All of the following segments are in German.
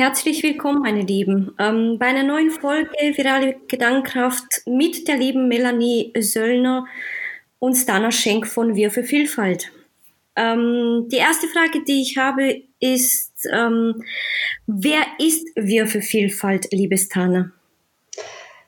Herzlich willkommen, meine Lieben, ähm, bei einer neuen Folge Virale Gedankenkraft mit der lieben Melanie Söllner und Dana Schenk von Wir für Vielfalt. Ähm, die erste Frage, die ich habe, ist, ähm, wer ist Wir für Vielfalt, liebe Stana?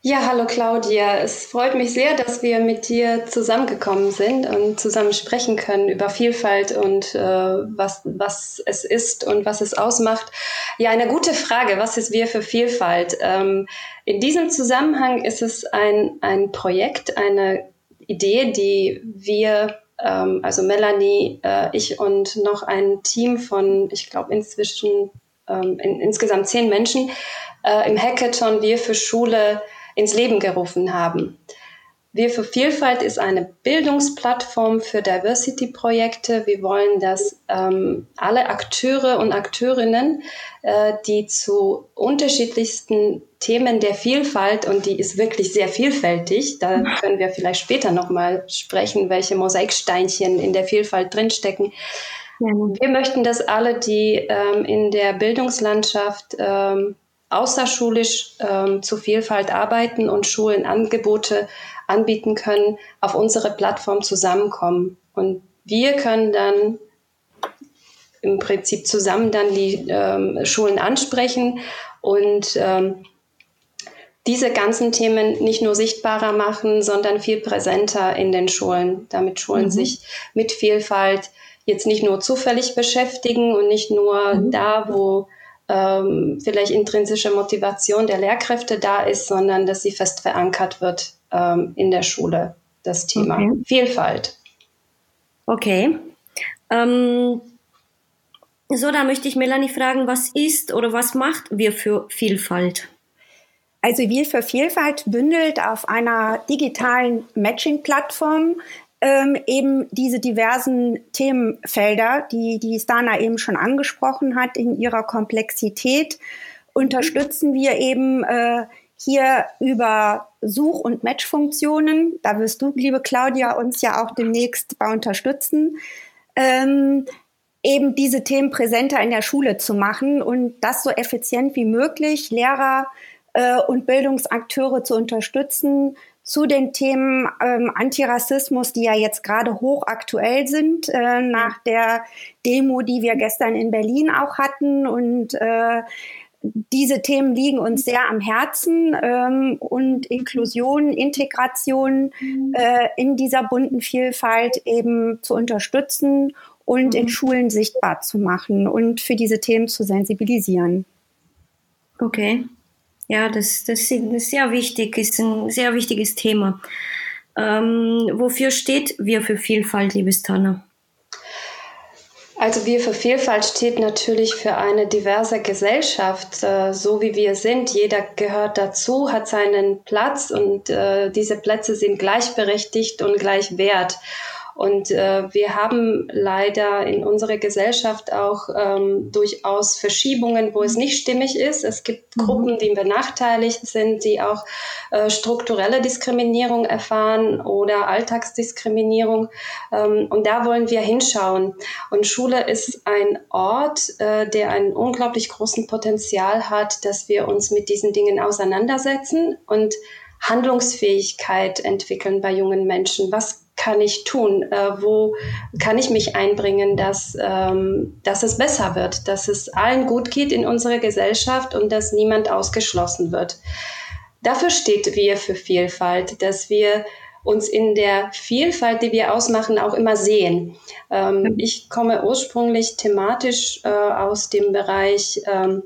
Ja, hallo Claudia. Es freut mich sehr, dass wir mit dir zusammengekommen sind und zusammen sprechen können über Vielfalt und äh, was, was es ist und was es ausmacht. Ja, eine gute Frage. Was ist wir für Vielfalt? Ähm, in diesem Zusammenhang ist es ein, ein Projekt, eine Idee, die wir, ähm, also Melanie, äh, ich und noch ein Team von, ich glaube, inzwischen ähm, in, insgesamt zehn Menschen äh, im Hackathon Wir für Schule ins Leben gerufen haben. Wir für Vielfalt ist eine Bildungsplattform für Diversity-Projekte. Wir wollen, dass ähm, alle Akteure und Akteurinnen, äh, die zu unterschiedlichsten Themen der Vielfalt, und die ist wirklich sehr vielfältig, da können wir vielleicht später nochmal sprechen, welche Mosaiksteinchen in der Vielfalt drinstecken. Wir möchten, dass alle, die ähm, in der Bildungslandschaft ähm, außerschulisch ähm, zu Vielfalt arbeiten und Schulen Angebote anbieten können, auf unsere Plattform zusammenkommen. Und wir können dann im Prinzip zusammen dann die ähm, Schulen ansprechen und ähm, diese ganzen Themen nicht nur sichtbarer machen, sondern viel präsenter in den Schulen, damit Schulen mhm. sich mit Vielfalt jetzt nicht nur zufällig beschäftigen und nicht nur mhm. da, wo ähm, vielleicht intrinsische Motivation der Lehrkräfte da ist, sondern dass sie fest verankert wird ähm, in der Schule, das Thema okay. Vielfalt. Okay. Ähm, so, da möchte ich Melanie fragen, was ist oder was macht wir für Vielfalt? Also Wir für Vielfalt bündelt auf einer digitalen Matching-Plattform ähm, eben diese diversen Themenfelder, die die Stana eben schon angesprochen hat, in ihrer Komplexität, unterstützen wir eben äh, hier über Such- und Matchfunktionen. Da wirst du, liebe Claudia, uns ja auch demnächst bei unterstützen. Ähm, eben diese Themen präsenter in der Schule zu machen und das so effizient wie möglich Lehrer äh, und Bildungsakteure zu unterstützen, zu den Themen ähm, Antirassismus, die ja jetzt gerade hochaktuell sind, äh, nach der Demo, die wir gestern in Berlin auch hatten. Und äh, diese Themen liegen uns sehr am Herzen ähm, und Inklusion, Integration äh, in dieser bunten Vielfalt eben zu unterstützen und in mhm. Schulen sichtbar zu machen und für diese Themen zu sensibilisieren. Okay. Ja, das, das ist sehr wichtig, ist ein sehr wichtiges Thema. Ähm, wofür steht Wir für Vielfalt, liebes Tanner? Also Wir für Vielfalt steht natürlich für eine diverse Gesellschaft, äh, so wie wir sind. Jeder gehört dazu, hat seinen Platz und äh, diese Plätze sind gleichberechtigt und gleich wert. Und äh, wir haben leider in unserer Gesellschaft auch ähm, durchaus Verschiebungen, wo es nicht stimmig ist. Es gibt mhm. Gruppen, die benachteiligt sind, die auch äh, strukturelle Diskriminierung erfahren oder Alltagsdiskriminierung. Ähm, und da wollen wir hinschauen. Und Schule ist ein Ort, äh, der einen unglaublich großen Potenzial hat, dass wir uns mit diesen Dingen auseinandersetzen und Handlungsfähigkeit entwickeln bei jungen Menschen. Was kann ich tun? Äh, wo kann ich mich einbringen, dass, ähm, dass es besser wird, dass es allen gut geht in unserer Gesellschaft und dass niemand ausgeschlossen wird? Dafür steht wir für Vielfalt, dass wir uns in der Vielfalt, die wir ausmachen, auch immer sehen. Ähm, ich komme ursprünglich thematisch äh, aus dem Bereich ähm,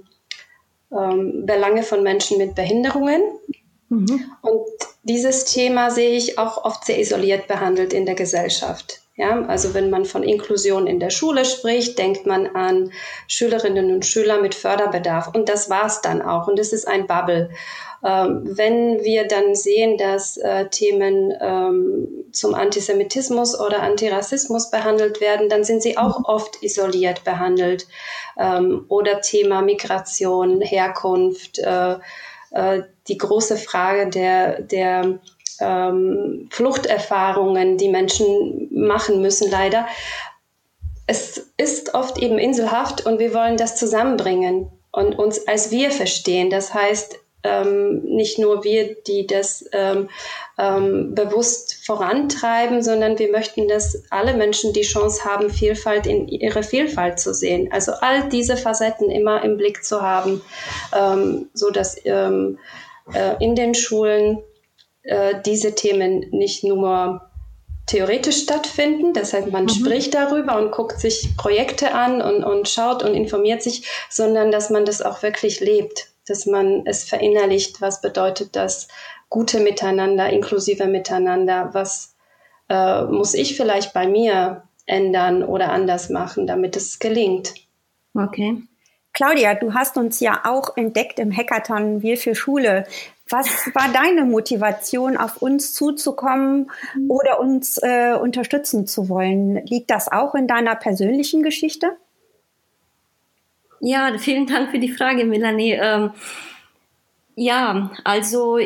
ähm, Belange von Menschen mit Behinderungen. Mhm. Und dieses Thema sehe ich auch oft sehr isoliert behandelt in der Gesellschaft. Ja, also wenn man von Inklusion in der Schule spricht, denkt man an Schülerinnen und Schüler mit Förderbedarf. Und das war's dann auch. Und es ist ein Bubble. Ähm, wenn wir dann sehen, dass äh, Themen ähm, zum Antisemitismus oder Antirassismus behandelt werden, dann sind sie auch oft isoliert behandelt. Ähm, oder Thema Migration, Herkunft, äh, äh, die große Frage der, der ähm, Fluchterfahrungen, die Menschen machen müssen, leider. Es ist oft eben inselhaft und wir wollen das zusammenbringen. und uns als wir verstehen. Das heißt, ähm, nicht nur wir, die das ähm, ähm, bewusst vorantreiben, sondern wir möchten, dass alle Menschen die Chance haben, Vielfalt in ihre Vielfalt zu sehen. Also all diese Facetten immer im Blick zu haben, ähm, so dass ähm, äh, in den Schulen äh, diese Themen nicht nur theoretisch stattfinden. Das heißt, man mhm. spricht darüber und guckt sich Projekte an und, und schaut und informiert sich, sondern dass man das auch wirklich lebt, dass man es verinnerlicht, was bedeutet das gute Miteinander, inklusive Miteinander, was äh, muss ich vielleicht bei mir ändern oder anders machen, damit es gelingt. Okay. Claudia, du hast uns ja auch entdeckt im Hackathon Wir für Schule. Was war deine Motivation, auf uns zuzukommen oder uns äh, unterstützen zu wollen? Liegt das auch in deiner persönlichen Geschichte? Ja, vielen Dank für die Frage, Melanie. Ähm, ja, also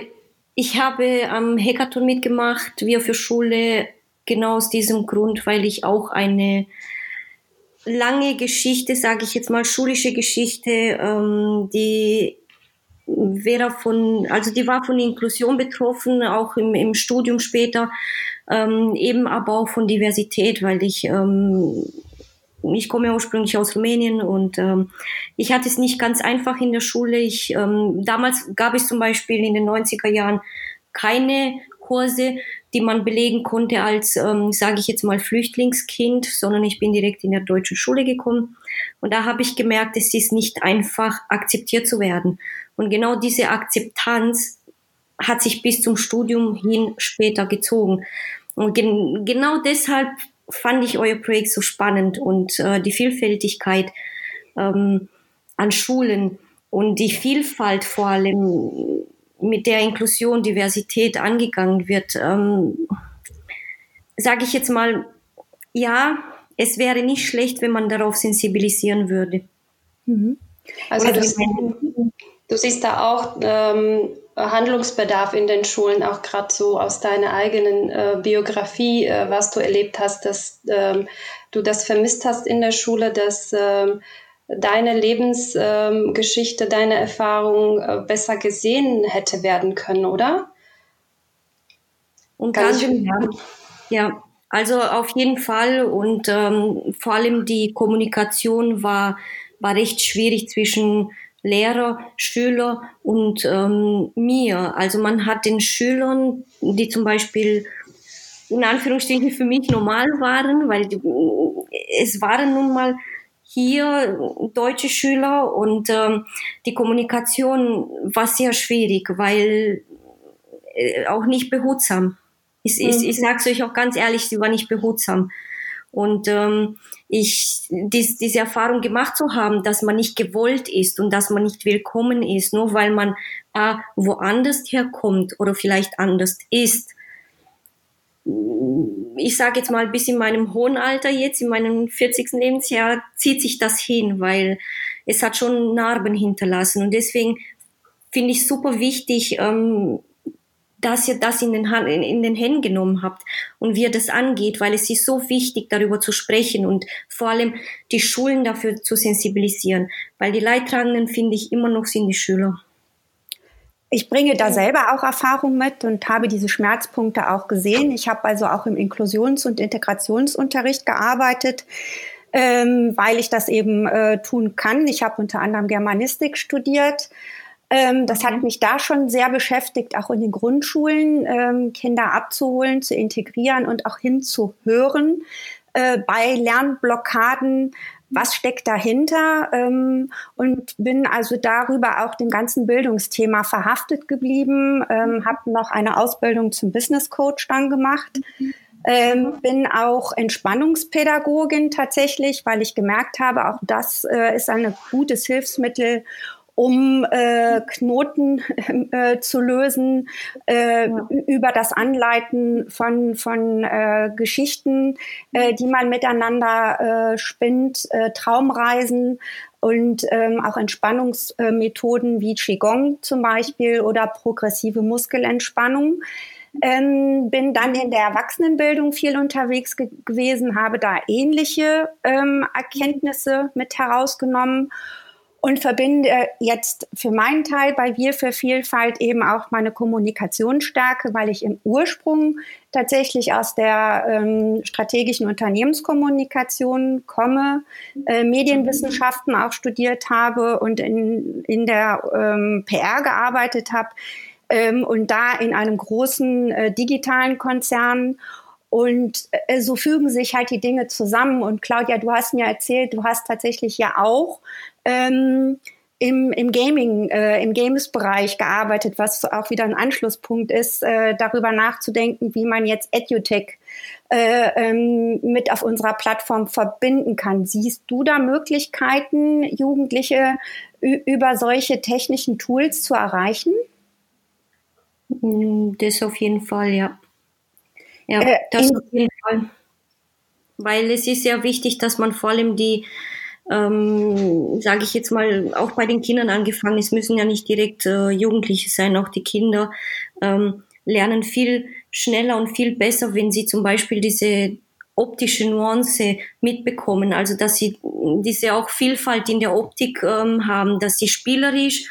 ich habe am Hackathon mitgemacht, wir für Schule, genau aus diesem Grund, weil ich auch eine lange Geschichte, sage ich jetzt mal, schulische Geschichte, ähm, die wäre von, also die war von Inklusion betroffen, auch im, im Studium später, ähm, eben aber auch von Diversität, weil ich, ähm, ich komme ursprünglich aus Rumänien und ähm, ich hatte es nicht ganz einfach in der Schule. Ich, ähm, damals gab es zum Beispiel in den 90er Jahren keine Kurse, die man belegen konnte als, ähm, sage ich jetzt mal, Flüchtlingskind, sondern ich bin direkt in der deutschen Schule gekommen. Und da habe ich gemerkt, es ist nicht einfach, akzeptiert zu werden. Und genau diese Akzeptanz hat sich bis zum Studium hin später gezogen. Und gen genau deshalb fand ich euer Projekt so spannend und äh, die Vielfältigkeit ähm, an Schulen und die Vielfalt vor allem, mit der Inklusion, Diversität angegangen wird, ähm, sage ich jetzt mal, ja, es wäre nicht schlecht, wenn man darauf sensibilisieren würde. Mhm. Also das, Du siehst da auch ähm, Handlungsbedarf in den Schulen, auch gerade so aus deiner eigenen äh, Biografie, äh, was du erlebt hast, dass ähm, du das vermisst hast in der Schule, dass ähm, deine Lebensgeschichte, ähm, deine Erfahrung äh, besser gesehen hätte werden können, oder? Und ganz ja. ja, also auf jeden Fall und ähm, vor allem die Kommunikation war war recht schwierig zwischen Lehrer, Schüler und ähm, mir. Also man hat den Schülern, die zum Beispiel in Anführungsstrichen für mich normal waren, weil die, es waren nun mal hier deutsche Schüler und ähm, die Kommunikation war sehr schwierig, weil äh, auch nicht behutsam. Ich, mhm. ich, ich sage es euch auch ganz ehrlich, sie war nicht behutsam. Und ähm, ich dies, diese Erfahrung gemacht zu haben, dass man nicht gewollt ist und dass man nicht willkommen ist, nur weil man äh, woanders herkommt oder vielleicht anders ist. Ich sage jetzt mal, bis in meinem hohen Alter jetzt, in meinem 40. Lebensjahr, zieht sich das hin, weil es hat schon Narben hinterlassen. Und deswegen finde ich super wichtig, ähm, dass ihr das in den, Hand, in, in den Händen genommen habt und wie ihr das angeht, weil es ist so wichtig, darüber zu sprechen und vor allem die Schulen dafür zu sensibilisieren, weil die Leidtragenden, finde ich, immer noch sind die Schüler. Ich bringe da selber auch Erfahrung mit und habe diese Schmerzpunkte auch gesehen. Ich habe also auch im Inklusions- und Integrationsunterricht gearbeitet, ähm, weil ich das eben äh, tun kann. Ich habe unter anderem Germanistik studiert ähm, das hat mich da schon sehr beschäftigt, auch in den Grundschulen ähm, Kinder abzuholen, zu integrieren und auch hinzuhören äh, bei Lernblockaden. Was steckt dahinter? Ähm, und bin also darüber auch dem ganzen Bildungsthema verhaftet geblieben, ähm, habe noch eine Ausbildung zum Business Coach dann gemacht. Ähm, bin auch Entspannungspädagogin tatsächlich, weil ich gemerkt habe, auch das äh, ist ein gutes Hilfsmittel, um äh, Knoten äh, zu lösen, äh, ja. über das Anleiten von, von äh, Geschichten, äh, die man miteinander äh, spinnt, äh, Traumreisen und ähm, auch Entspannungsmethoden wie Qigong zum Beispiel oder progressive Muskelentspannung. Ähm, bin dann in der Erwachsenenbildung viel unterwegs ge gewesen, habe da ähnliche ähm, Erkenntnisse mit herausgenommen und verbinde jetzt für meinen Teil bei Wir für Vielfalt eben auch meine Kommunikationsstärke, weil ich im Ursprung tatsächlich aus der ähm, strategischen Unternehmenskommunikation komme, äh, Medienwissenschaften auch studiert habe und in, in der ähm, PR gearbeitet habe ähm, und da in einem großen äh, digitalen Konzern. Und äh, so fügen sich halt die Dinge zusammen. Und Claudia, du hast mir erzählt, du hast tatsächlich ja auch ähm, im, im Gaming, äh, im Games-Bereich gearbeitet, was auch wieder ein Anschlusspunkt ist, äh, darüber nachzudenken, wie man jetzt EduTech äh, ähm, mit auf unserer Plattform verbinden kann. Siehst du da Möglichkeiten, Jugendliche über solche technischen Tools zu erreichen? Mm, das auf jeden Fall, ja. Ja, äh, das auf jeden Fall. Weil es ist sehr wichtig, dass man vor allem die, ähm, sage ich jetzt mal, auch bei den Kindern angefangen, es müssen ja nicht direkt äh, Jugendliche sein, auch die Kinder ähm, lernen viel schneller und viel besser, wenn sie zum Beispiel diese optische Nuance mitbekommen, also dass sie diese auch Vielfalt in der Optik ähm, haben, dass sie spielerisch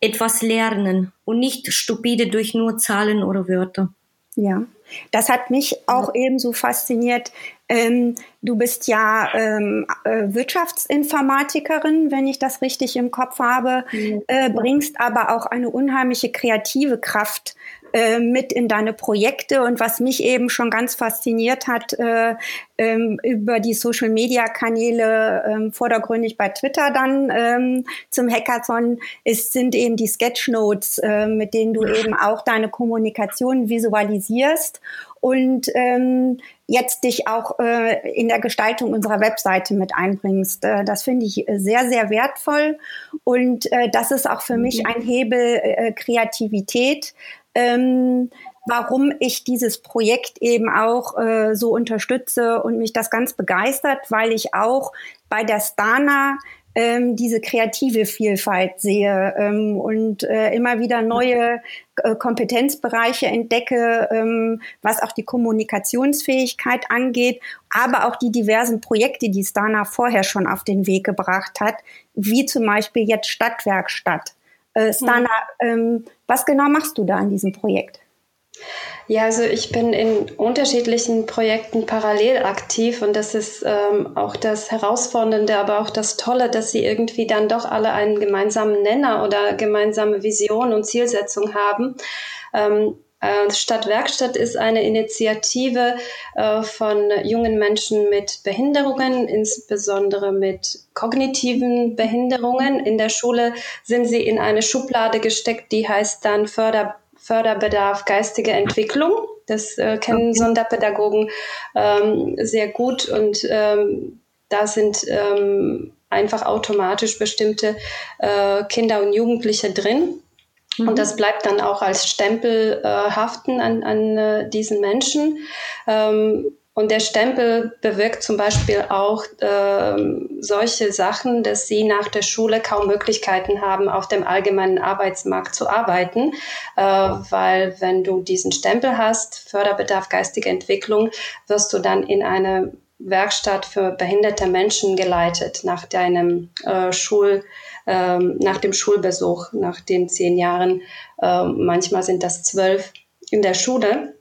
etwas lernen und nicht stupide durch nur Zahlen oder Wörter. Ja, das hat mich auch ebenso fasziniert. Ähm, du bist ja ähm, äh, Wirtschaftsinformatikerin, wenn ich das richtig im Kopf habe, äh, bringst aber auch eine unheimliche kreative Kraft äh, mit in deine Projekte. Und was mich eben schon ganz fasziniert hat, äh, ähm, über die Social-Media-Kanäle, ähm, vordergründig bei Twitter dann ähm, zum Hackathon, ist, sind eben die Sketchnotes, äh, mit denen du eben auch deine Kommunikation visualisierst und ähm, jetzt dich auch äh, in der Gestaltung unserer Webseite mit einbringst. Äh, das finde ich sehr, sehr wertvoll und äh, das ist auch für mich mhm. ein Hebel äh, Kreativität, ähm, warum ich dieses Projekt eben auch äh, so unterstütze und mich das ganz begeistert, weil ich auch bei der Stana ähm, diese kreative Vielfalt sehe ähm, und äh, immer wieder neue äh, Kompetenzbereiche entdecke, ähm, was auch die Kommunikationsfähigkeit angeht, aber auch die diversen Projekte, die Stana vorher schon auf den Weg gebracht hat, wie zum Beispiel jetzt Stadtwerkstatt. Äh, Stana, mhm. was genau machst du da an diesem Projekt? Ja, also ich bin in unterschiedlichen Projekten parallel aktiv und das ist ähm, auch das Herausfordernde, aber auch das Tolle, dass sie irgendwie dann doch alle einen gemeinsamen Nenner oder gemeinsame Vision und Zielsetzung haben. Ähm, äh, Stadtwerkstatt ist eine Initiative äh, von jungen Menschen mit Behinderungen, insbesondere mit kognitiven Behinderungen. In der Schule sind sie in eine Schublade gesteckt, die heißt dann Förder Förderbedarf geistige Entwicklung. Das äh, kennen. Sonderpädagogen ähm, sehr gut und ähm, da sind ähm, einfach automatisch bestimmte äh, Kinder und Jugendliche drin. Mhm. Und das bleibt dann auch als Stempel äh, haften an, an äh, diesen Menschen. Ähm, und der Stempel bewirkt zum Beispiel auch äh, solche Sachen, dass sie nach der Schule kaum Möglichkeiten haben, auf dem allgemeinen Arbeitsmarkt zu arbeiten, äh, weil wenn du diesen Stempel hast, Förderbedarf geistige Entwicklung, wirst du dann in eine Werkstatt für behinderte Menschen geleitet nach deinem äh, Schul, äh, nach dem Schulbesuch, nach den zehn Jahren. Äh, manchmal sind das zwölf in der Schule.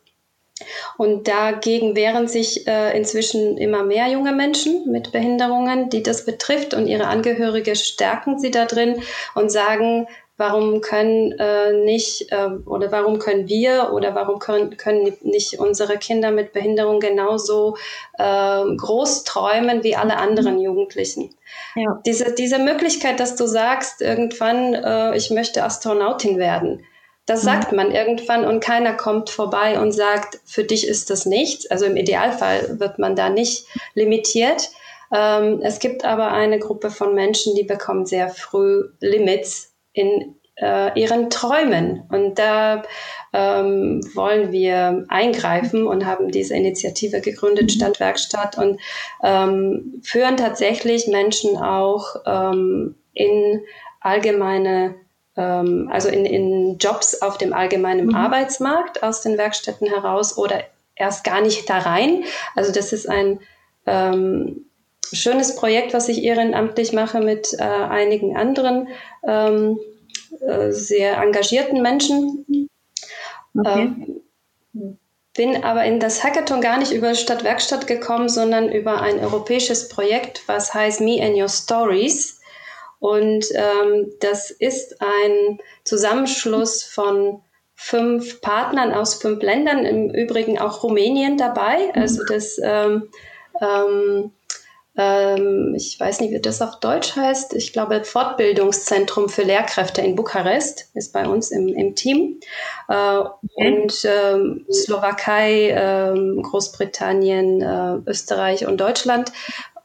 Und dagegen wehren sich äh, inzwischen immer mehr junge Menschen mit Behinderungen, die das betrifft und ihre Angehörige stärken sie da drin und sagen, warum können äh, nicht äh, oder warum können wir oder warum können, können nicht unsere Kinder mit Behinderung genauso äh, groß träumen wie alle anderen Jugendlichen. Ja. Diese, diese Möglichkeit, dass du sagst, irgendwann, äh, ich möchte Astronautin werden, das mhm. sagt man irgendwann und keiner kommt vorbei und sagt, für dich ist das nichts. Also im Idealfall wird man da nicht limitiert. Ähm, es gibt aber eine Gruppe von Menschen, die bekommen sehr früh Limits in äh, ihren Träumen. Und da ähm, wollen wir eingreifen und haben diese Initiative gegründet, mhm. Stadtwerkstatt, und ähm, führen tatsächlich Menschen auch ähm, in allgemeine ähm, also in, in Jobs auf dem allgemeinen mhm. Arbeitsmarkt aus den Werkstätten heraus oder erst gar nicht da rein. Also das ist ein, ähm, schönes Projekt, was ich ehrenamtlich mache mit äh, einigen anderen ähm, äh, sehr engagierten Menschen. Okay. Ähm, bin aber in das Hackathon gar nicht über Stadtwerkstatt gekommen, sondern über ein europäisches Projekt, was heißt Me and Your Stories. Und ähm, das ist ein Zusammenschluss von fünf Partnern aus fünf Ländern, im Übrigen auch Rumänien dabei. Also das ähm, ähm, ähm, ich weiß nicht, wie das auf Deutsch heißt. Ich glaube, Fortbildungszentrum für Lehrkräfte in Bukarest ist bei uns im, im Team. Äh, okay. Und ähm, Slowakei, ähm, Großbritannien, äh, Österreich und Deutschland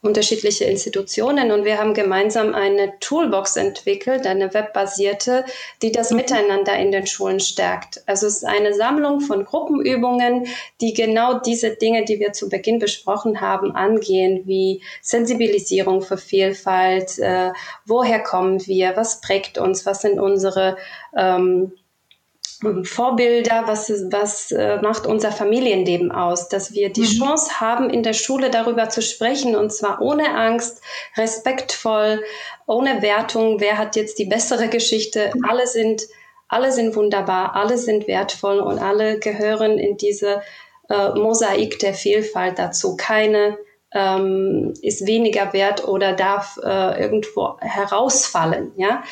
unterschiedliche Institutionen und wir haben gemeinsam eine Toolbox entwickelt, eine webbasierte, die das mhm. Miteinander in den Schulen stärkt. Also es ist eine Sammlung von Gruppenübungen, die genau diese Dinge, die wir zu Beginn besprochen haben, angehen, wie Sensibilisierung für Vielfalt, äh, woher kommen wir, was prägt uns, was sind unsere ähm, Vorbilder, was, was äh, macht unser Familienleben aus, dass wir die mhm. Chance haben, in der Schule darüber zu sprechen und zwar ohne Angst, respektvoll, ohne Wertung, wer hat jetzt die bessere Geschichte. Alle sind, alle sind wunderbar, alle sind wertvoll und alle gehören in diese äh, Mosaik der Vielfalt dazu. Keine ähm, ist weniger wert oder darf äh, irgendwo herausfallen. Ja?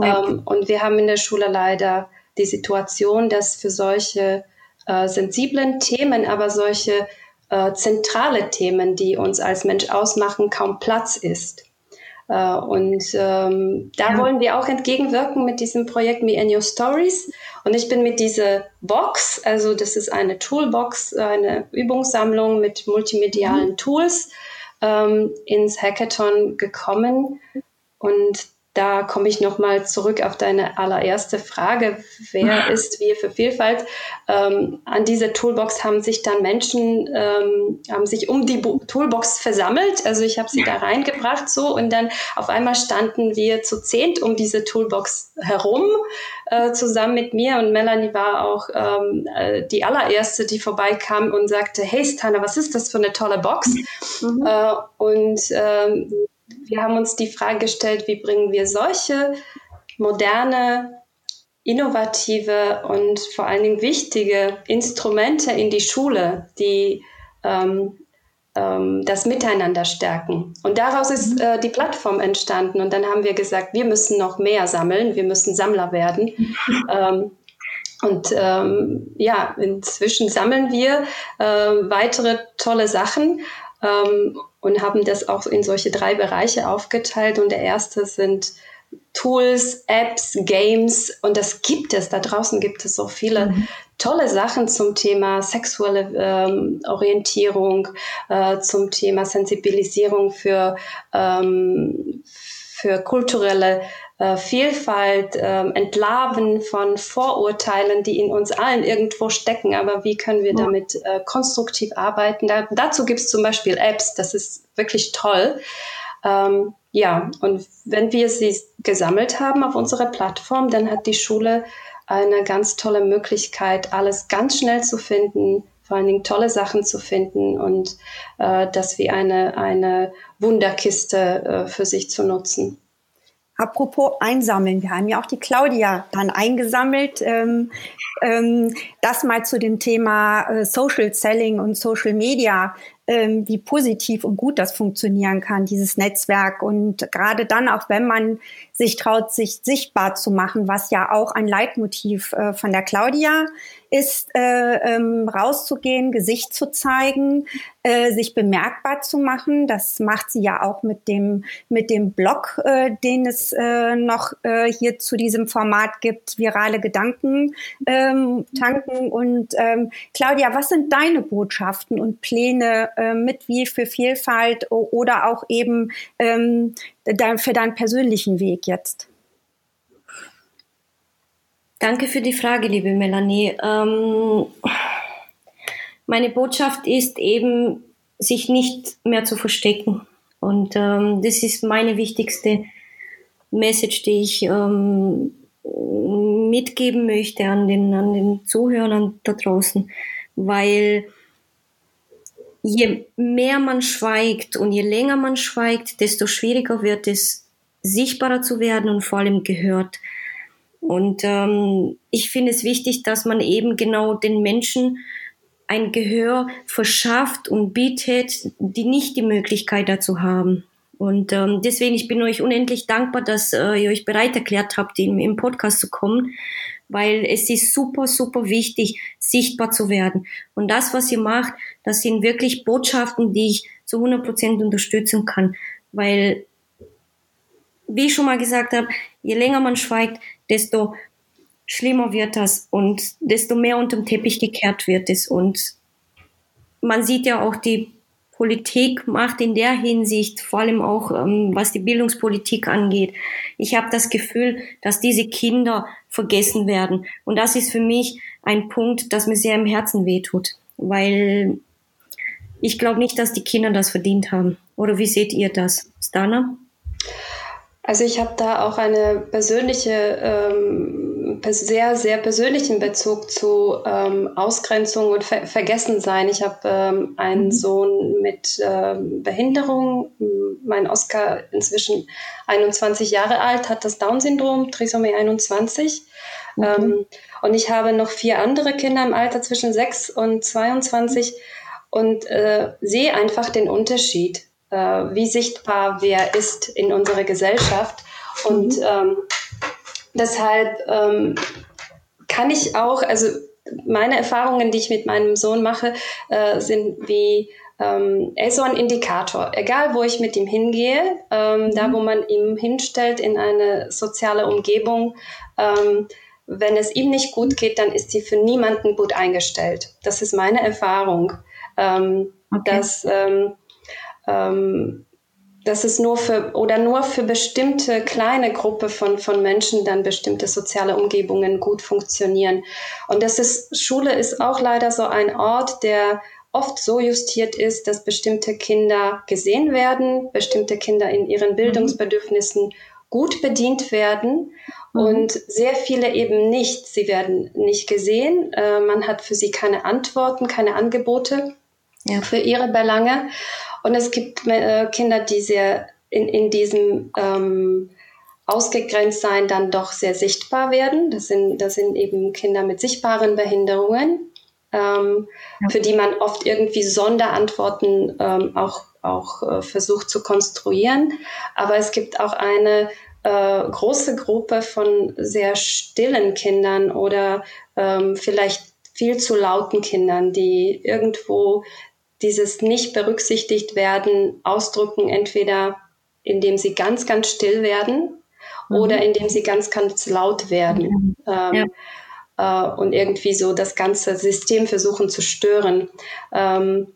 ja. Ähm, und wir haben in der Schule leider die Situation, dass für solche äh, sensiblen Themen, aber solche äh, zentrale Themen, die uns als Mensch ausmachen, kaum Platz ist. Uh, und ähm, da ja. wollen wir auch entgegenwirken mit diesem Projekt Me and Your Stories. Und ich bin mit dieser Box, also das ist eine Toolbox, eine Übungssammlung mit multimedialen mhm. Tools, ähm, ins Hackathon gekommen. Und da komme ich nochmal zurück auf deine allererste Frage. Wer ist wir für Vielfalt? Ähm, an dieser Toolbox haben sich dann Menschen, ähm, haben sich um die Bo Toolbox versammelt. Also ich habe sie da reingebracht so und dann auf einmal standen wir zu zehnt um diese Toolbox herum, äh, zusammen mit mir und Melanie war auch ähm, äh, die allererste, die vorbeikam und sagte, hey Stana, was ist das für eine tolle Box? Mhm. Äh, und ähm, wir haben uns die Frage gestellt, wie bringen wir solche moderne, innovative und vor allen Dingen wichtige Instrumente in die Schule, die ähm, ähm, das Miteinander stärken. Und daraus ist mhm. äh, die Plattform entstanden. Und dann haben wir gesagt, wir müssen noch mehr sammeln, wir müssen Sammler werden. ähm, und ähm, ja, inzwischen sammeln wir äh, weitere tolle Sachen. Ähm, und haben das auch in solche drei Bereiche aufgeteilt. Und der erste sind Tools, Apps, Games und das gibt es. Da draußen gibt es so viele mhm. tolle Sachen zum Thema sexuelle ähm, Orientierung, äh, zum Thema Sensibilisierung für, ähm, für kulturelle äh, Vielfalt, äh, Entlarven von Vorurteilen, die in uns allen irgendwo stecken. Aber wie können wir damit äh, konstruktiv arbeiten? Da, dazu gibt es zum Beispiel Apps, das ist wirklich toll. Ähm, ja, und wenn wir sie gesammelt haben auf unserer Plattform, dann hat die Schule eine ganz tolle Möglichkeit, alles ganz schnell zu finden, vor allen Dingen tolle Sachen zu finden und äh, das wie eine, eine Wunderkiste äh, für sich zu nutzen. Apropos einsammeln, wir haben ja auch die Claudia dann eingesammelt. Ähm, ähm, das mal zu dem Thema äh, Social Selling und Social Media ähm, wie positiv und gut das funktionieren kann, dieses Netzwerk. Und gerade dann, auch wenn man sich traut, sich sichtbar zu machen, was ja auch ein Leitmotiv äh, von der Claudia ist, äh, ähm, rauszugehen, Gesicht zu zeigen, äh, sich bemerkbar zu machen. Das macht sie ja auch mit dem, mit dem Blog, äh, den es äh, noch äh, hier zu diesem Format gibt, virale Gedanken ähm, tanken. Und ähm, Claudia, was sind deine Botschaften und Pläne äh, mit Wie für Vielfalt oder auch eben ähm, für deinen persönlichen Weg jetzt? Danke für die Frage, liebe Melanie. Ähm, meine Botschaft ist eben, sich nicht mehr zu verstecken. Und ähm, das ist meine wichtigste Message, die ich ähm, mitgeben möchte an den, an den Zuhörern da draußen, weil je mehr man schweigt und je länger man schweigt, desto schwieriger wird es, sichtbarer zu werden und vor allem gehört. Und ähm, ich finde es wichtig, dass man eben genau den Menschen ein Gehör verschafft und bietet, die nicht die Möglichkeit dazu haben. Und ähm, deswegen, ich bin euch unendlich dankbar, dass äh, ihr euch bereit erklärt habt, im, im Podcast zu kommen, weil es ist super, super wichtig, sichtbar zu werden. Und das, was ihr macht, das sind wirklich Botschaften, die ich zu 100 Prozent unterstützen kann, weil, wie ich schon mal gesagt habe, je länger man schweigt, desto schlimmer wird das und desto mehr unterm Teppich gekehrt wird es. Und man sieht ja auch die Politik macht in der Hinsicht, vor allem auch ähm, was die Bildungspolitik angeht. Ich habe das Gefühl, dass diese Kinder vergessen werden. Und das ist für mich ein Punkt, das mir sehr im Herzen wehtut, weil ich glaube nicht, dass die Kinder das verdient haben. Oder wie seht ihr das, Stana? Also ich habe da auch eine persönliche, ähm, sehr, sehr persönlichen Bezug zu ähm, Ausgrenzung und Ver Vergessensein. Ich habe ähm, einen mhm. Sohn mit ähm, Behinderung. Mein Oscar inzwischen 21 Jahre alt, hat das Down-Syndrom, Trisomie 21. Mhm. Und ich habe noch vier andere Kinder im Alter zwischen 6 und 22 und äh, sehe einfach den Unterschied äh, wie sichtbar wer ist in unserer Gesellschaft. Und mhm. ähm, deshalb ähm, kann ich auch, also meine Erfahrungen, die ich mit meinem Sohn mache, äh, sind wie, ähm, er ist so ein Indikator. Egal, wo ich mit ihm hingehe, ähm, mhm. da wo man ihn hinstellt in eine soziale Umgebung, ähm, wenn es ihm nicht gut geht, dann ist sie für niemanden gut eingestellt. Das ist meine Erfahrung. Ähm, okay. Dass ähm, ähm, dass es nur für oder nur für bestimmte kleine Gruppe von, von Menschen dann bestimmte soziale Umgebungen gut funktionieren. Und das ist, Schule ist auch leider so ein Ort, der oft so justiert ist, dass bestimmte Kinder gesehen werden, bestimmte Kinder in ihren mhm. Bildungsbedürfnissen gut bedient werden mhm. und sehr viele eben nicht. Sie werden nicht gesehen, äh, man hat für sie keine Antworten, keine Angebote ja. für ihre Belange. Und es gibt äh, Kinder, die sehr in, in diesem ähm, Ausgegrenztsein dann doch sehr sichtbar werden. Das sind, das sind eben Kinder mit sichtbaren Behinderungen, ähm, ja. für die man oft irgendwie Sonderantworten ähm, auch, auch äh, versucht zu konstruieren. Aber es gibt auch eine äh, große Gruppe von sehr stillen Kindern oder ähm, vielleicht viel zu lauten Kindern, die irgendwo dieses nicht berücksichtigt werden ausdrücken, entweder indem sie ganz, ganz still werden mhm. oder indem sie ganz, ganz laut werden. Ähm, ja. äh, und irgendwie so das ganze System versuchen zu stören. Ähm,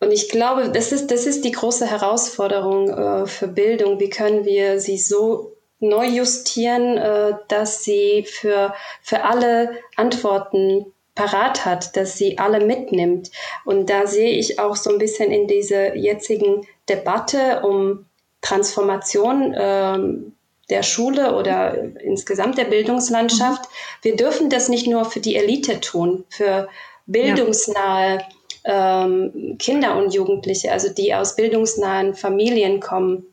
und ich glaube, das ist, das ist die große Herausforderung äh, für Bildung. Wie können wir sie so neu justieren, äh, dass sie für, für alle Antworten parat hat, dass sie alle mitnimmt. Und da sehe ich auch so ein bisschen in dieser jetzigen Debatte um Transformation ähm, der Schule oder insgesamt der Bildungslandschaft. Mhm. Wir dürfen das nicht nur für die Elite tun, für bildungsnahe ähm, Kinder und Jugendliche, also die aus bildungsnahen Familien kommen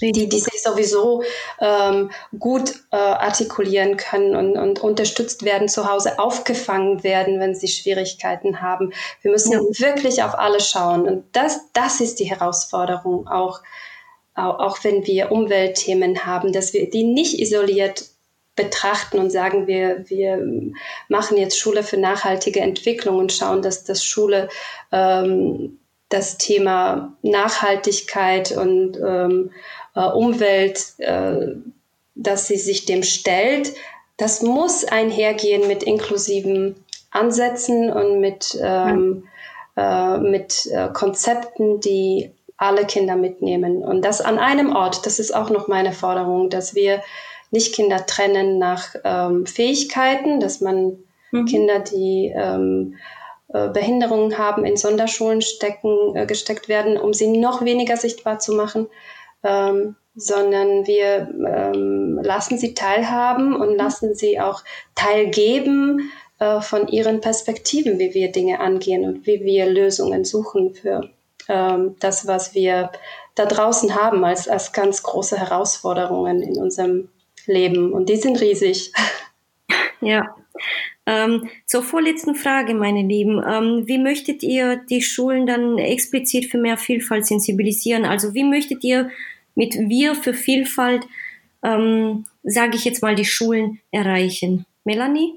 die, die sich sowieso ähm, gut äh, artikulieren können und, und unterstützt werden zu Hause, aufgefangen werden, wenn sie Schwierigkeiten haben. Wir müssen ja. wirklich auf alle schauen. Und das, das ist die Herausforderung, auch, auch, auch wenn wir Umweltthemen haben, dass wir die nicht isoliert betrachten und sagen, wir, wir machen jetzt Schule für nachhaltige Entwicklung und schauen, dass das Schule ähm, das Thema Nachhaltigkeit und ähm, äh, Umwelt, äh, dass sie sich dem stellt. Das muss einhergehen mit inklusiven Ansätzen und mit, ähm, äh, mit äh, Konzepten, die alle Kinder mitnehmen. Und das an einem Ort, das ist auch noch meine Forderung, dass wir nicht Kinder trennen nach ähm, Fähigkeiten, dass man mhm. Kinder, die ähm, äh, Behinderungen haben, in Sonderschulen stecken, äh, gesteckt werden, um sie noch weniger sichtbar zu machen, ähm, sondern wir ähm, lassen sie teilhaben und lassen sie auch teilgeben äh, von ihren Perspektiven, wie wir Dinge angehen und wie wir Lösungen suchen für ähm, das, was wir da draußen haben als, als ganz große Herausforderungen in unserem Leben. Und die sind riesig. Ja. Ähm, zur vorletzten Frage, meine Lieben. Ähm, wie möchtet ihr die Schulen dann explizit für mehr Vielfalt sensibilisieren? Also wie möchtet ihr mit Wir für Vielfalt, ähm, sage ich jetzt mal, die Schulen erreichen? Melanie?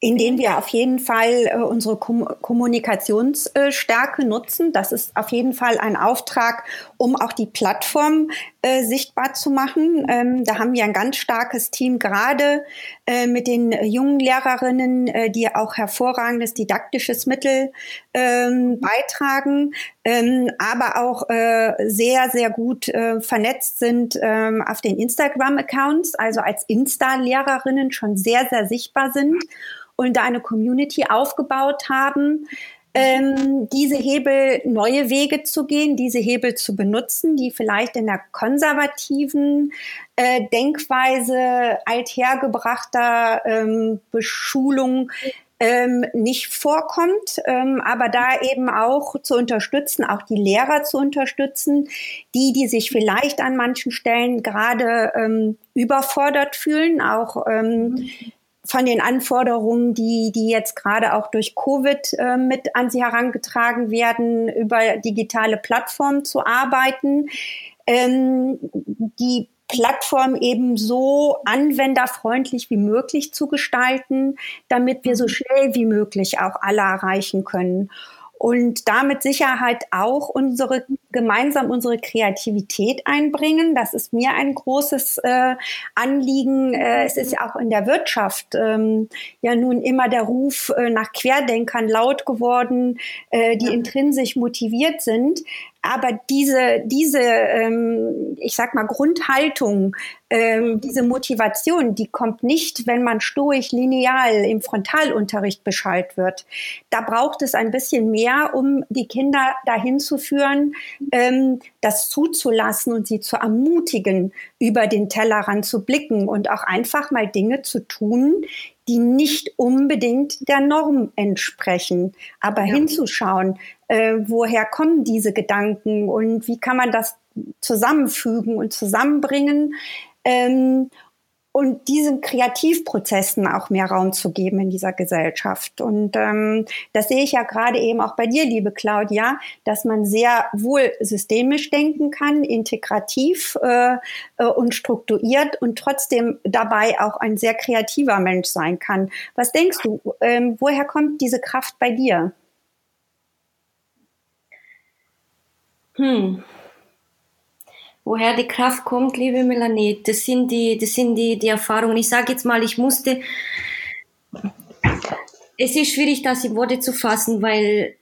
indem wir auf jeden Fall äh, unsere Kom Kommunikationsstärke nutzen. Das ist auf jeden Fall ein Auftrag, um auch die Plattform äh, sichtbar zu machen. Ähm, da haben wir ein ganz starkes Team, gerade äh, mit den jungen Lehrerinnen, äh, die auch hervorragendes didaktisches Mittel ähm, beitragen, ähm, aber auch äh, sehr, sehr gut äh, vernetzt sind ähm, auf den Instagram-Accounts, also als Insta-Lehrerinnen schon sehr, sehr sichtbar sind und da eine Community aufgebaut haben, ähm, diese Hebel, neue Wege zu gehen, diese Hebel zu benutzen, die vielleicht in der konservativen äh, Denkweise althergebrachter ähm, Beschulung ähm, nicht vorkommt, ähm, aber da eben auch zu unterstützen, auch die Lehrer zu unterstützen, die, die sich vielleicht an manchen Stellen gerade ähm, überfordert fühlen, auch ähm, von den Anforderungen, die, die jetzt gerade auch durch Covid äh, mit an sie herangetragen werden, über digitale Plattformen zu arbeiten, ähm, die Plattform eben so anwenderfreundlich wie möglich zu gestalten, damit wir so mhm. schnell wie möglich auch alle erreichen können und damit Sicherheit auch unsere gemeinsam unsere Kreativität einbringen. Das ist mir ein großes äh, Anliegen. Äh, es ist ja auch in der Wirtschaft ähm, ja nun immer der Ruf äh, nach Querdenkern laut geworden, äh, die intrinsisch motiviert sind. Aber diese, diese, ähm, ich sag mal, Grundhaltung, ähm, diese Motivation, die kommt nicht, wenn man stoisch lineal im Frontalunterricht Bescheid wird. Da braucht es ein bisschen mehr, um die Kinder dahin zu führen, ähm, das zuzulassen und sie zu ermutigen, über den Tellerrand zu blicken und auch einfach mal Dinge zu tun, die nicht unbedingt der Norm entsprechen. Aber ja. hinzuschauen, äh, woher kommen diese Gedanken und wie kann man das zusammenfügen und zusammenbringen ähm, und diesen Kreativprozessen auch mehr Raum zu geben in dieser Gesellschaft. Und ähm, das sehe ich ja gerade eben auch bei dir, liebe Claudia, dass man sehr wohl systemisch denken kann, integrativ äh, äh, und strukturiert und trotzdem dabei auch ein sehr kreativer Mensch sein kann. Was denkst du, ähm, woher kommt diese Kraft bei dir? Hm woher die Kraft kommt, liebe Melanie. Das sind die, das sind die, die Erfahrungen. Ich sage jetzt mal, ich musste, es ist schwierig, das in Worte zu fassen, weil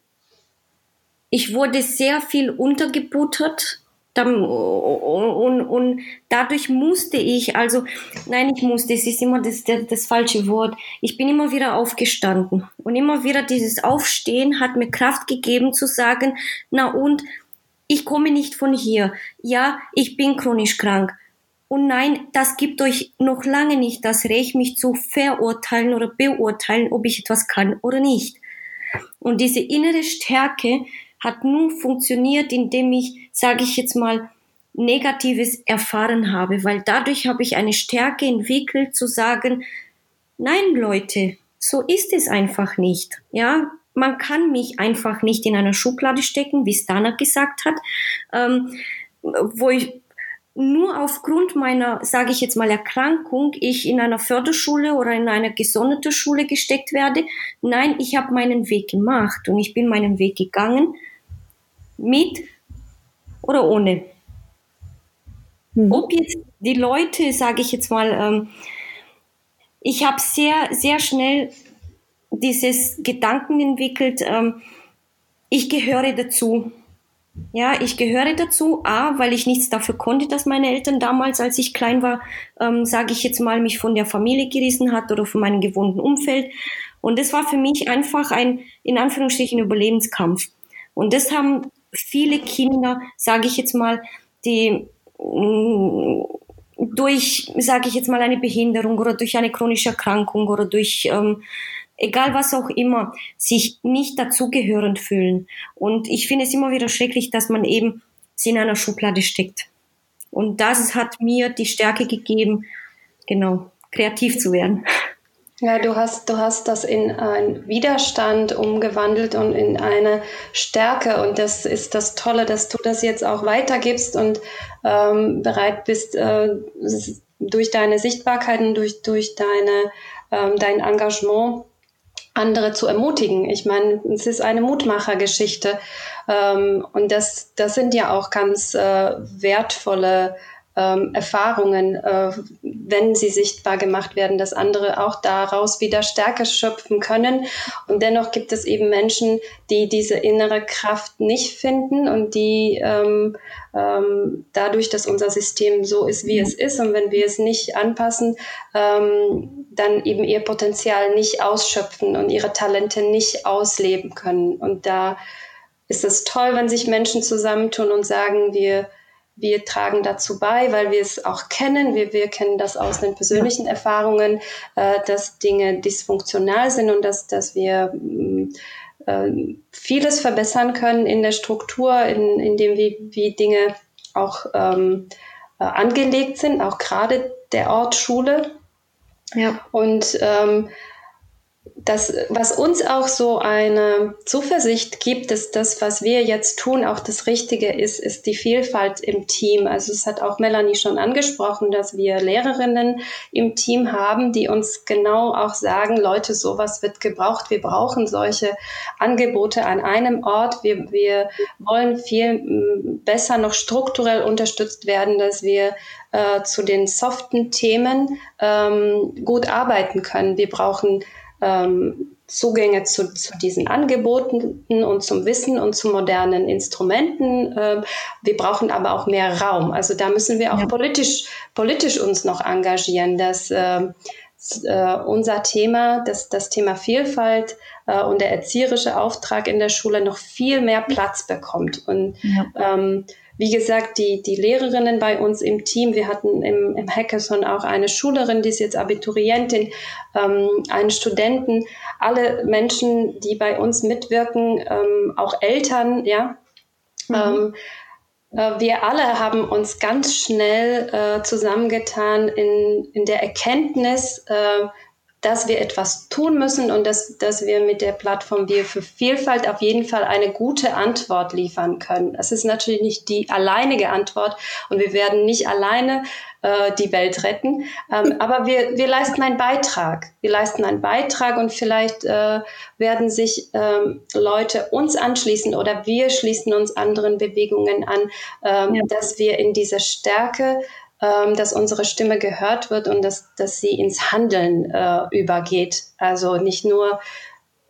ich wurde sehr viel untergebuttert und, und, und dadurch musste ich, also nein, ich musste, es ist immer das, das, das falsche Wort. Ich bin immer wieder aufgestanden und immer wieder dieses Aufstehen hat mir Kraft gegeben zu sagen, na und ich komme nicht von hier. Ja, ich bin chronisch krank. Und nein, das gibt euch noch lange nicht das Recht, mich zu verurteilen oder beurteilen, ob ich etwas kann oder nicht. Und diese innere Stärke hat nur funktioniert, indem ich, sage ich jetzt mal, Negatives erfahren habe, weil dadurch habe ich eine Stärke entwickelt zu sagen, nein Leute, so ist es einfach nicht. Ja, man kann mich einfach nicht in einer Schublade stecken, wie Stana gesagt hat, ähm, wo ich nur aufgrund meiner, sage ich jetzt mal, Erkrankung, ich in einer Förderschule oder in einer gesonderten Schule gesteckt werde. Nein, ich habe meinen Weg gemacht und ich bin meinen Weg gegangen mit oder ohne. Mhm. Ob jetzt die Leute, sage ich jetzt mal, ähm, ich habe sehr, sehr schnell dieses Gedanken entwickelt, ähm, ich gehöre dazu. Ja, ich gehöre dazu, A, weil ich nichts dafür konnte, dass meine Eltern damals, als ich klein war, ähm, sage ich jetzt mal, mich von der Familie gerissen hat oder von meinem gewohnten Umfeld. Und das war für mich einfach ein, in Anführungsstrichen, Überlebenskampf. Und das haben viele Kinder, sage ich jetzt mal, die, mm, durch, sage ich jetzt mal, eine Behinderung oder durch eine chronische Erkrankung oder durch ähm, egal was auch immer, sich nicht dazugehörend fühlen. Und ich finde es immer wieder schrecklich, dass man eben sie in einer Schublade steckt. Und das hat mir die Stärke gegeben, genau, kreativ zu werden. Ja, du hast, du hast das in einen Widerstand umgewandelt und in eine Stärke. Und das ist das Tolle, dass du das jetzt auch weitergibst und ähm, bereit bist, äh, durch deine Sichtbarkeiten, durch, durch deine, ähm, dein Engagement andere zu ermutigen. Ich meine, es ist eine Mutmachergeschichte. Ähm, und das, das sind ja auch ganz äh, wertvolle ähm, Erfahrungen, äh, wenn sie sichtbar gemacht werden, dass andere auch daraus wieder Stärke schöpfen können. Und dennoch gibt es eben Menschen, die diese innere Kraft nicht finden und die ähm, ähm, dadurch, dass unser System so ist, wie es ist, und wenn wir es nicht anpassen, ähm, dann eben ihr Potenzial nicht ausschöpfen und ihre Talente nicht ausleben können. Und da ist es toll, wenn sich Menschen zusammentun und sagen, wir wir tragen dazu bei, weil wir es auch kennen. Wir, wir kennen das aus den persönlichen Erfahrungen, äh, dass Dinge dysfunktional sind und dass, dass wir mm, äh, vieles verbessern können in der Struktur, in, in dem, wie, wie Dinge auch ähm, äh, angelegt sind, auch gerade der Ort Schule. Ja. Und ähm, das, was uns auch so eine Zuversicht gibt, dass das, was wir jetzt tun, auch das Richtige ist, ist die Vielfalt im Team. Also es hat auch Melanie schon angesprochen, dass wir Lehrerinnen im Team haben, die uns genau auch sagen, Leute, sowas wird gebraucht. Wir brauchen solche Angebote an einem Ort. Wir, wir wollen viel mm, besser noch strukturell unterstützt werden, dass wir äh, zu den soften Themen ähm, gut arbeiten können. Wir brauchen ähm, Zugänge zu, zu, diesen Angeboten und zum Wissen und zu modernen Instrumenten. Ähm, wir brauchen aber auch mehr Raum. Also da müssen wir auch ja. politisch, politisch uns noch engagieren, dass äh, äh, unser Thema, das, das Thema Vielfalt äh, und der erzieherische Auftrag in der Schule noch viel mehr Platz bekommt. Und ja. ähm, wie gesagt, die, die Lehrerinnen bei uns im Team, wir hatten im, im Hackathon auch eine Schülerin, die ist jetzt Abiturientin, ähm, einen Studenten, alle Menschen, die bei uns mitwirken, ähm, auch Eltern, ja. Mhm. Ähm, äh, wir alle haben uns ganz schnell äh, zusammengetan in, in der Erkenntnis, äh, dass wir etwas tun müssen und dass, dass wir mit der Plattform Wir für Vielfalt auf jeden Fall eine gute Antwort liefern können. Es ist natürlich nicht die alleinige Antwort und wir werden nicht alleine äh, die Welt retten, ähm, aber wir, wir leisten einen Beitrag. Wir leisten einen Beitrag und vielleicht äh, werden sich ähm, Leute uns anschließen oder wir schließen uns anderen Bewegungen an, ähm, ja. dass wir in dieser Stärke ähm, dass unsere Stimme gehört wird und dass, dass sie ins Handeln äh, übergeht. Also nicht nur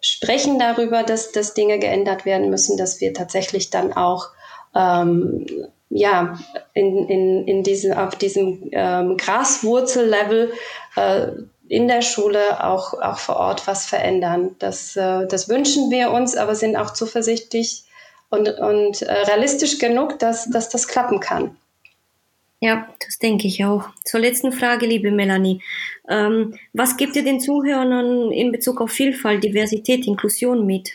sprechen darüber, dass, dass Dinge geändert werden müssen, dass wir tatsächlich dann auch ähm, ja, in, in, in diesem, auf diesem ähm, Graswurzellevel äh, in der Schule auch, auch vor Ort was verändern. Das, äh, das wünschen wir uns, aber sind auch zuversichtlich und, und äh, realistisch genug, dass, dass das klappen kann. Ja, das denke ich auch. Zur letzten Frage, liebe Melanie. Ähm, was gibt ihr den Zuhörern in Bezug auf Vielfalt, Diversität, Inklusion mit?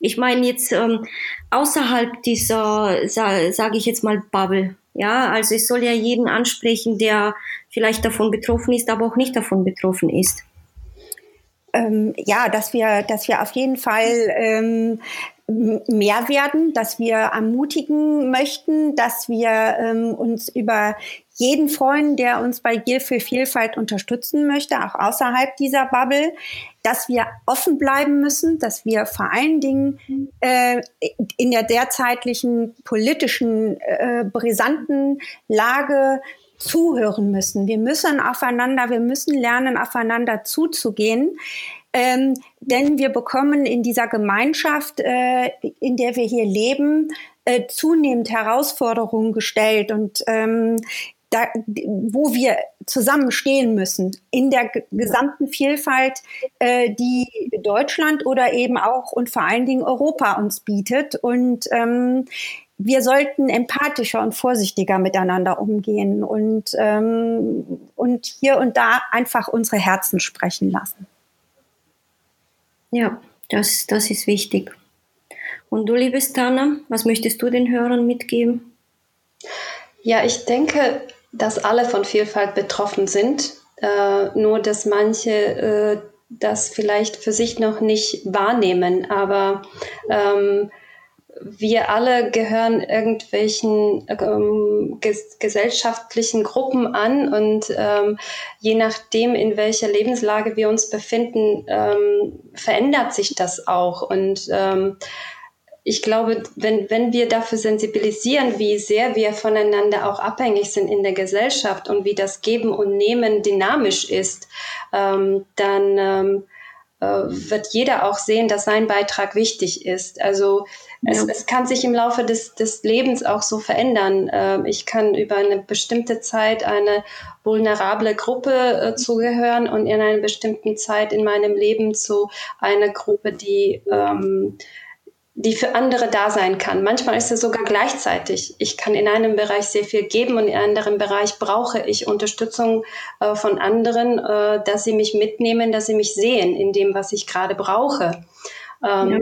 Ich meine jetzt ähm, außerhalb dieser, sa sage ich jetzt mal, Bubble. Ja, also ich soll ja jeden ansprechen, der vielleicht davon betroffen ist, aber auch nicht davon betroffen ist. Ähm, ja, dass wir, dass wir auf jeden Fall ähm, mehr werden, dass wir ermutigen möchten, dass wir ähm, uns über jeden freuen, der uns bei Gier für Vielfalt unterstützen möchte, auch außerhalb dieser Bubble, dass wir offen bleiben müssen, dass wir vor allen Dingen äh, in der derzeitlichen politischen äh, brisanten Lage zuhören müssen. Wir müssen aufeinander, wir müssen lernen, aufeinander zuzugehen. Ähm, denn wir bekommen in dieser Gemeinschaft, äh, in der wir hier leben, äh, zunehmend Herausforderungen gestellt und ähm, da, wo wir zusammenstehen müssen in der gesamten Vielfalt, äh, die Deutschland oder eben auch und vor allen Dingen Europa uns bietet. Und ähm, wir sollten empathischer und vorsichtiger miteinander umgehen und, ähm, und hier und da einfach unsere Herzen sprechen lassen. Ja, das, das ist wichtig. Und du, liebes Tana, was möchtest du den Hörern mitgeben? Ja, ich denke, dass alle von Vielfalt betroffen sind, äh, nur dass manche äh, das vielleicht für sich noch nicht wahrnehmen. Aber ähm, wir alle gehören irgendwelchen ähm, ges gesellschaftlichen Gruppen an und ähm, je nachdem, in welcher Lebenslage wir uns befinden, ähm, verändert sich das auch. Und ähm, ich glaube, wenn, wenn wir dafür sensibilisieren, wie sehr wir voneinander auch abhängig sind in der Gesellschaft und wie das Geben und Nehmen dynamisch ist, ähm, dann ähm, äh, wird jeder auch sehen, dass sein Beitrag wichtig ist. Also ja. es, es kann sich im Laufe des, des Lebens auch so verändern. Äh, ich kann über eine bestimmte Zeit eine vulnerable Gruppe äh, zugehören und in einer bestimmten Zeit in meinem Leben zu einer Gruppe, die ähm, die für andere da sein kann. Manchmal ist es sogar gleichzeitig. Ich kann in einem Bereich sehr viel geben und in einem anderen Bereich brauche ich Unterstützung äh, von anderen, äh, dass sie mich mitnehmen, dass sie mich sehen in dem, was ich gerade brauche. Ähm, ja.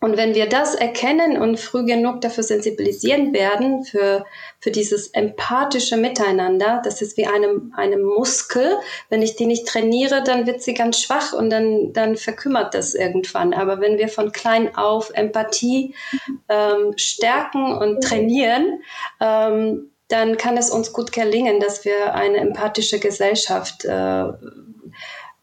Und wenn wir das erkennen und früh genug dafür sensibilisieren werden, für, für dieses empathische Miteinander, das ist wie eine, eine Muskel. Wenn ich die nicht trainiere, dann wird sie ganz schwach und dann, dann verkümmert das irgendwann. Aber wenn wir von klein auf Empathie ähm, stärken und trainieren, ähm, dann kann es uns gut gelingen, dass wir eine empathische Gesellschaft äh, äh,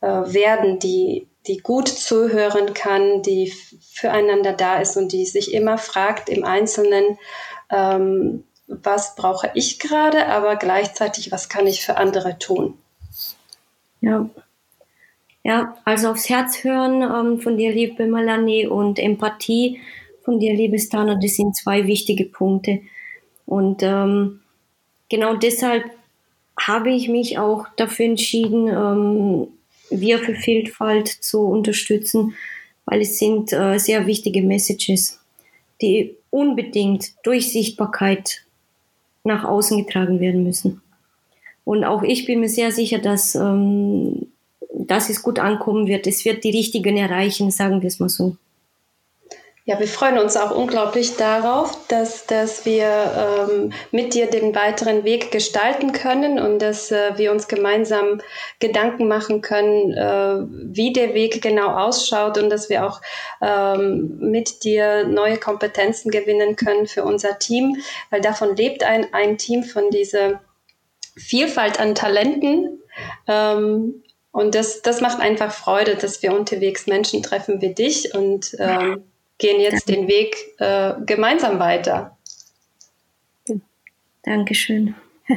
werden, die die gut zuhören kann, die füreinander da ist und die sich immer fragt im Einzelnen, ähm, was brauche ich gerade, aber gleichzeitig, was kann ich für andere tun. Ja. Ja, also aufs Herz hören ähm, von dir, liebe Melanie, und Empathie von dir, liebe Stana, das sind zwei wichtige Punkte. Und ähm, genau deshalb habe ich mich auch dafür entschieden, ähm, wir für Vielfalt zu unterstützen, weil es sind äh, sehr wichtige Messages, die unbedingt durch Sichtbarkeit nach außen getragen werden müssen. Und auch ich bin mir sehr sicher, dass, ähm, dass es gut ankommen wird. Es wird die Richtigen erreichen, sagen wir es mal so. Ja, wir freuen uns auch unglaublich darauf, dass, dass wir ähm, mit dir den weiteren Weg gestalten können und dass äh, wir uns gemeinsam Gedanken machen können, äh, wie der Weg genau ausschaut und dass wir auch ähm, mit dir neue Kompetenzen gewinnen können für unser Team, weil davon lebt ein, ein Team von dieser Vielfalt an Talenten. Ähm, und das, das macht einfach Freude, dass wir unterwegs Menschen treffen wie dich und ähm, gehen jetzt Danke. den Weg äh, gemeinsam weiter. Dankeschön.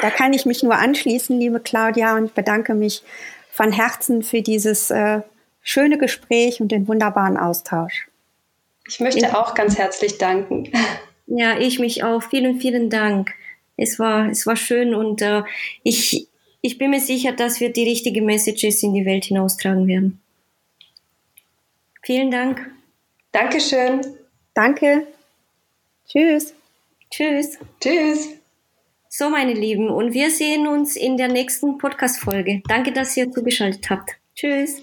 Da kann ich mich nur anschließen, liebe Claudia, und bedanke mich von Herzen für dieses äh, schöne Gespräch und den wunderbaren Austausch. Ich möchte ja. auch ganz herzlich danken. Ja, ich mich auch. Vielen, vielen Dank. Es war, es war schön und äh, ich, ich bin mir sicher, dass wir die richtigen Messages in die Welt hinaustragen werden. Vielen Dank. Dankeschön. Danke. Tschüss. Tschüss. Tschüss. So, meine Lieben, und wir sehen uns in der nächsten Podcast-Folge. Danke, dass ihr zugeschaltet habt. Tschüss.